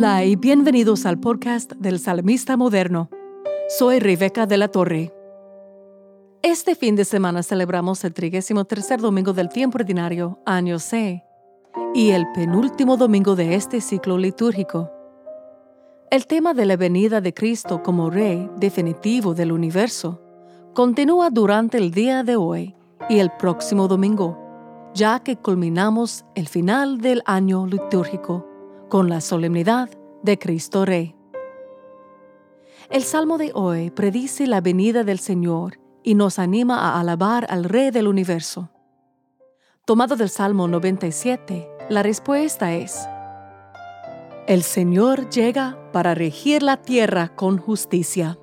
Hola y bienvenidos al podcast del Salmista Moderno. Soy Rebeca de la Torre. Este fin de semana celebramos el 33 domingo del tiempo ordinario, año C, y el penúltimo domingo de este ciclo litúrgico. El tema de la venida de Cristo como Rey definitivo del universo continúa durante el día de hoy y el próximo domingo, ya que culminamos el final del año litúrgico con la solemnidad de Cristo Rey. El Salmo de hoy predice la venida del Señor y nos anima a alabar al Rey del universo. Tomado del Salmo 97, la respuesta es, El Señor llega para regir la tierra con justicia.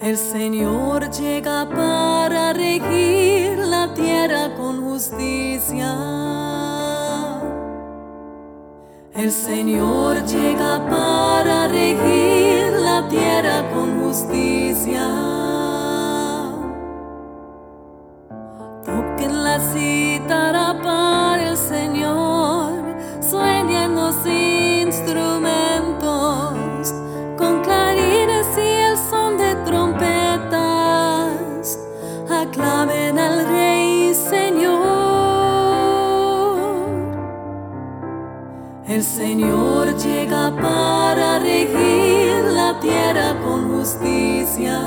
El Señor llega para regir la tierra con justicia. El Señor llega para regir la tierra con justicia. Toquen la cítara para el Señor, sueñen los El Señor llega para regir la tierra con justicia.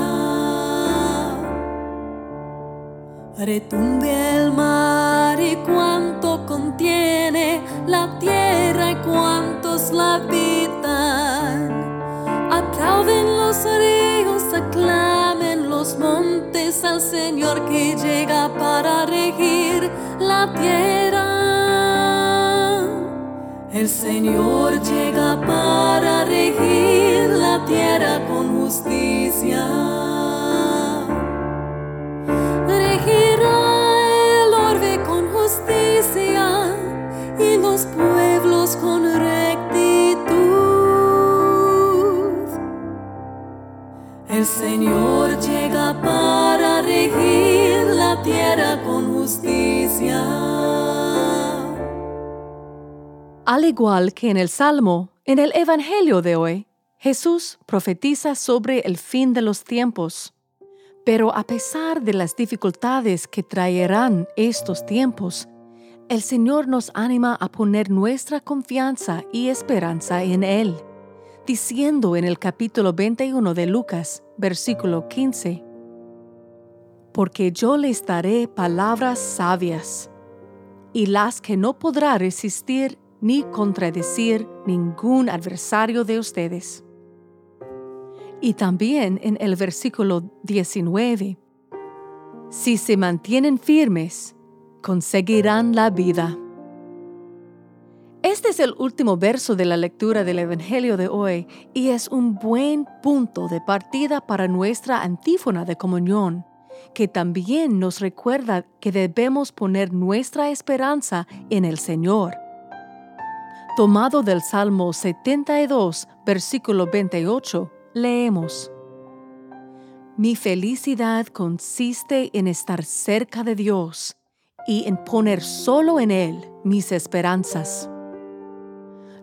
Retumbe el mar y cuanto contiene la tierra y cuantos la habitan. Aplauden los ríos, aclamen los montes al Señor que llega para regir la tierra. El Señor llega para regir la tierra con justicia. Regirá el orbe con justicia y los pueblos con rectitud. El Señor llega para regir la tierra con justicia. Al igual que en el Salmo, en el Evangelio de hoy, Jesús profetiza sobre el fin de los tiempos. Pero a pesar de las dificultades que traerán estos tiempos, el Señor nos anima a poner nuestra confianza y esperanza en Él, diciendo en el capítulo 21 de Lucas, versículo 15, Porque yo les daré palabras sabias, y las que no podrá resistir ni contradecir ningún adversario de ustedes. Y también en el versículo 19, si se mantienen firmes, conseguirán la vida. Este es el último verso de la lectura del Evangelio de hoy y es un buen punto de partida para nuestra antífona de comunión, que también nos recuerda que debemos poner nuestra esperanza en el Señor Tomado del Salmo 72, versículo 28, leemos. Mi felicidad consiste en estar cerca de Dios y en poner solo en Él mis esperanzas.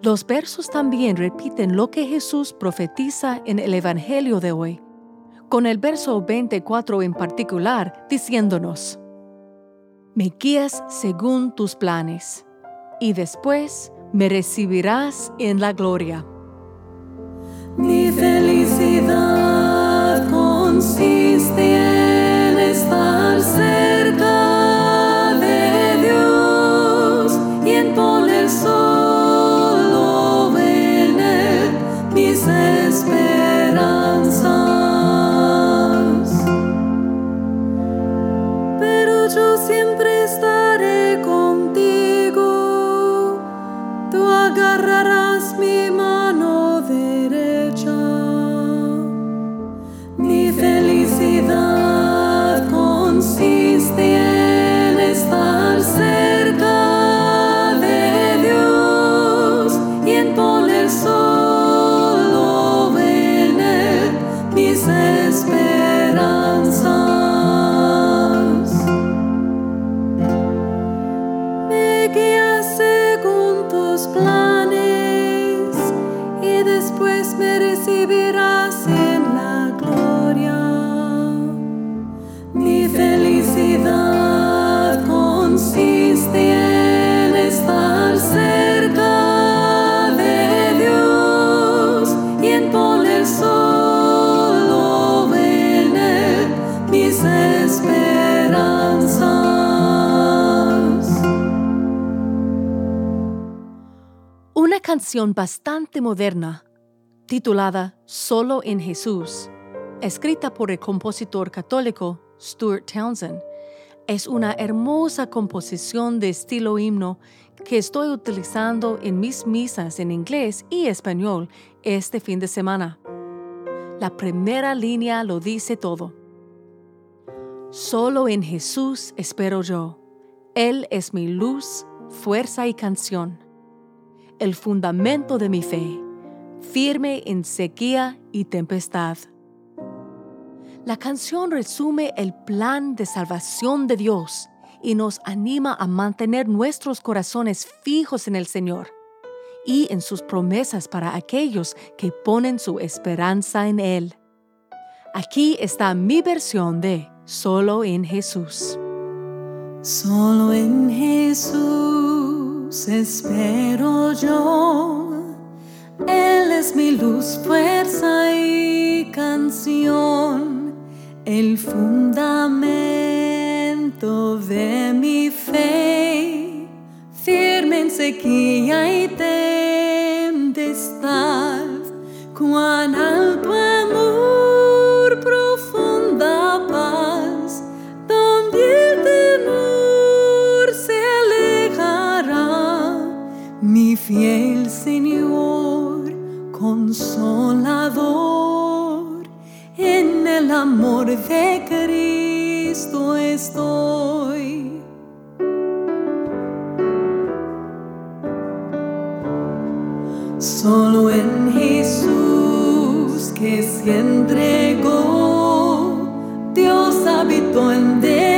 Los versos también repiten lo que Jesús profetiza en el Evangelio de hoy, con el verso 24 en particular diciéndonos, Me guías según tus planes, y después me recibirás en la gloria. Mi felicidad consiste canción bastante moderna, titulada Solo en Jesús, escrita por el compositor católico Stuart Townsend, es una hermosa composición de estilo himno que estoy utilizando en mis misas en inglés y español este fin de semana. La primera línea lo dice todo. Solo en Jesús espero yo. Él es mi luz, fuerza y canción. El fundamento de mi fe, firme en sequía y tempestad. La canción resume el plan de salvación de Dios y nos anima a mantener nuestros corazones fijos en el Señor y en sus promesas para aquellos que ponen su esperanza en Él. Aquí está mi versión de Solo en Jesús. Solo en Jesús espero yo. Él es mi luz, fuerza y canción, el fundamento de mi fe, firme en sequía y tempestad. Cuán alto fiel Señor, consolador, en el amor de Cristo estoy. Solo en Jesús que se entregó, Dios habitó en debilidad,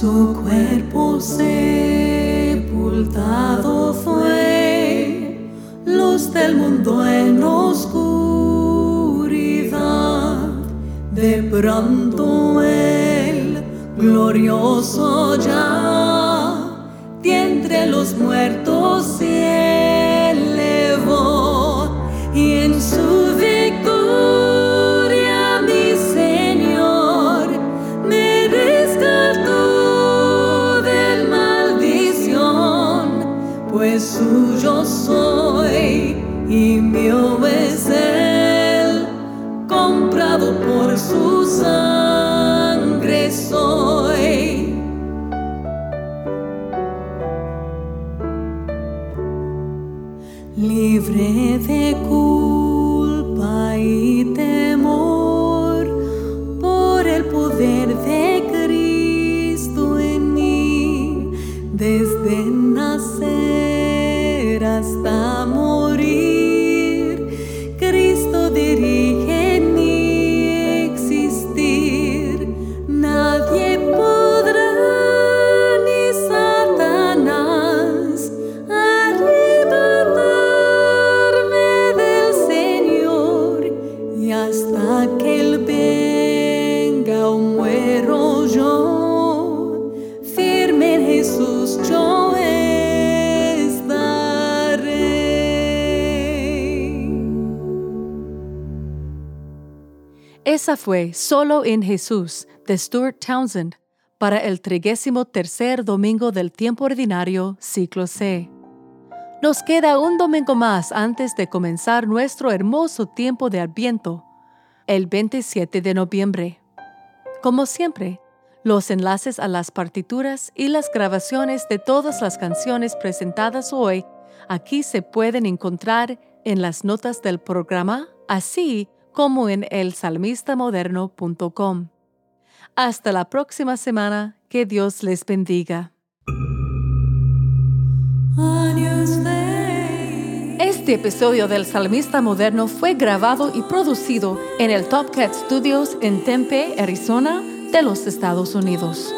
Su cuerpo sepultado fue, luz del mundo en oscuridad. De pronto el glorioso ya, Fue Solo en Jesús de Stuart Townsend para el 33 domingo del tiempo ordinario, ciclo C. Nos queda un domingo más antes de comenzar nuestro hermoso tiempo de Adviento, el 27 de noviembre. Como siempre, los enlaces a las partituras y las grabaciones de todas las canciones presentadas hoy aquí se pueden encontrar en las notas del programa, así como en elsalmistamoderno.com. Hasta la próxima semana, que Dios les bendiga. Este episodio del Salmista Moderno fue grabado y producido en el Top Cat Studios en Tempe, Arizona, de los Estados Unidos.